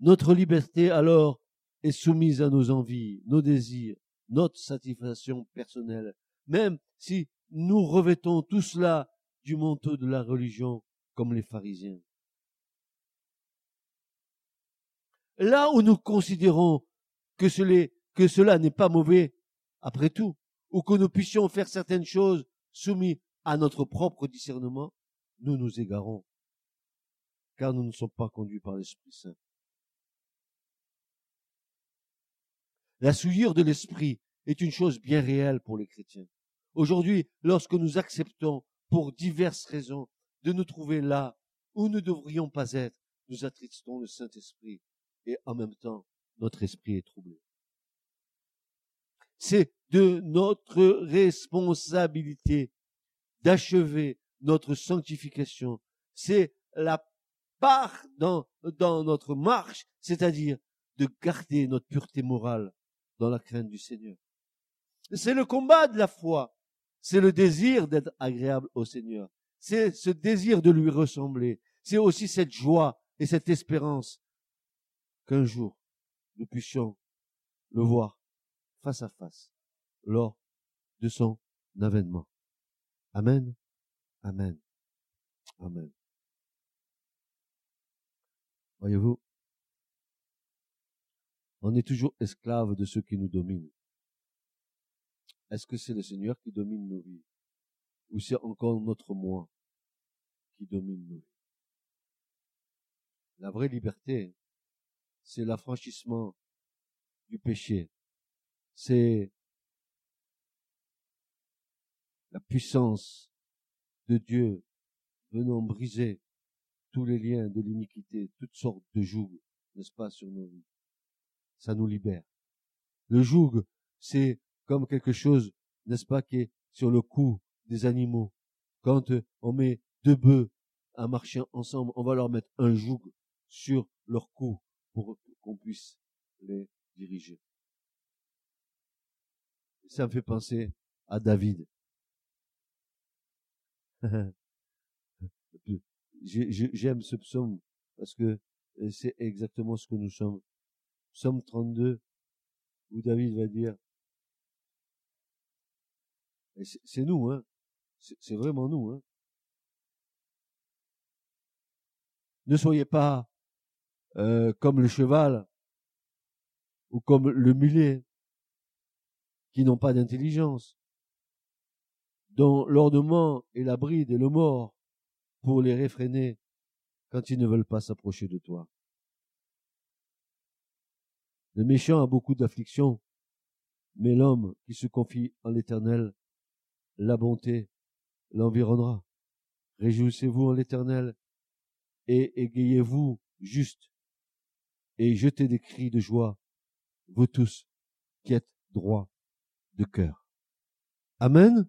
Notre liberté alors est soumise à nos envies, nos désirs, notre satisfaction personnelle, même si nous revêtons tout cela du manteau de la religion comme les pharisiens. Là où nous considérons que, cela n'est pas mauvais, après tout, ou que nous puissions faire certaines choses soumises à notre propre discernement, nous nous égarons car nous ne sommes pas conduits par l'Esprit Saint. La souillure de l'Esprit est une chose bien réelle pour les chrétiens. Aujourd'hui, lorsque nous acceptons, pour diverses raisons, de nous trouver là où nous ne devrions pas être, nous attristons le Saint-Esprit et en même temps, notre esprit est troublé. C'est de notre responsabilité d'achever notre sanctification. C'est la part dans, dans notre marche, c'est-à-dire de garder notre pureté morale dans la crainte du Seigneur. C'est le combat de la foi. C'est le désir d'être agréable au Seigneur. C'est ce désir de lui ressembler. C'est aussi cette joie et cette espérance qu'un jour nous puissions le voir face à face lors de son avènement. Amen. Amen. Amen. Voyez-vous, on est toujours esclave de ceux qui nous dominent. Est-ce que c'est le Seigneur qui domine nos vies? Ou c'est encore notre moi qui domine nos vies? La vraie liberté, c'est l'affranchissement du péché. C'est la puissance de Dieu venant briser tous les liens de l'iniquité, toutes sortes de jougs, n'est-ce pas, sur nos vies. Ça nous libère. Le joug, c'est comme quelque chose, n'est-ce pas, qui est sur le cou des animaux. Quand on met deux bœufs à marcher ensemble, on va leur mettre un joug sur leur cou pour qu'on puisse les diriger. Ça me fait penser à David. J'aime ce psaume parce que euh, c'est exactement ce que nous sommes. Psaume 32, où David va dire, c'est nous, hein. C'est vraiment nous, hein. Ne soyez pas euh, comme le cheval ou comme le mulet qui n'ont pas d'intelligence, dont l'ornement est la bride et le mort pour les réfréner quand ils ne veulent pas s'approcher de toi. Le méchant a beaucoup d'afflictions, mais l'homme qui se confie en l'éternel, la bonté l'environnera. Réjouissez-vous en l'éternel et égayez-vous juste et jetez des cris de joie, vous tous qui êtes droits de cœur. Amen.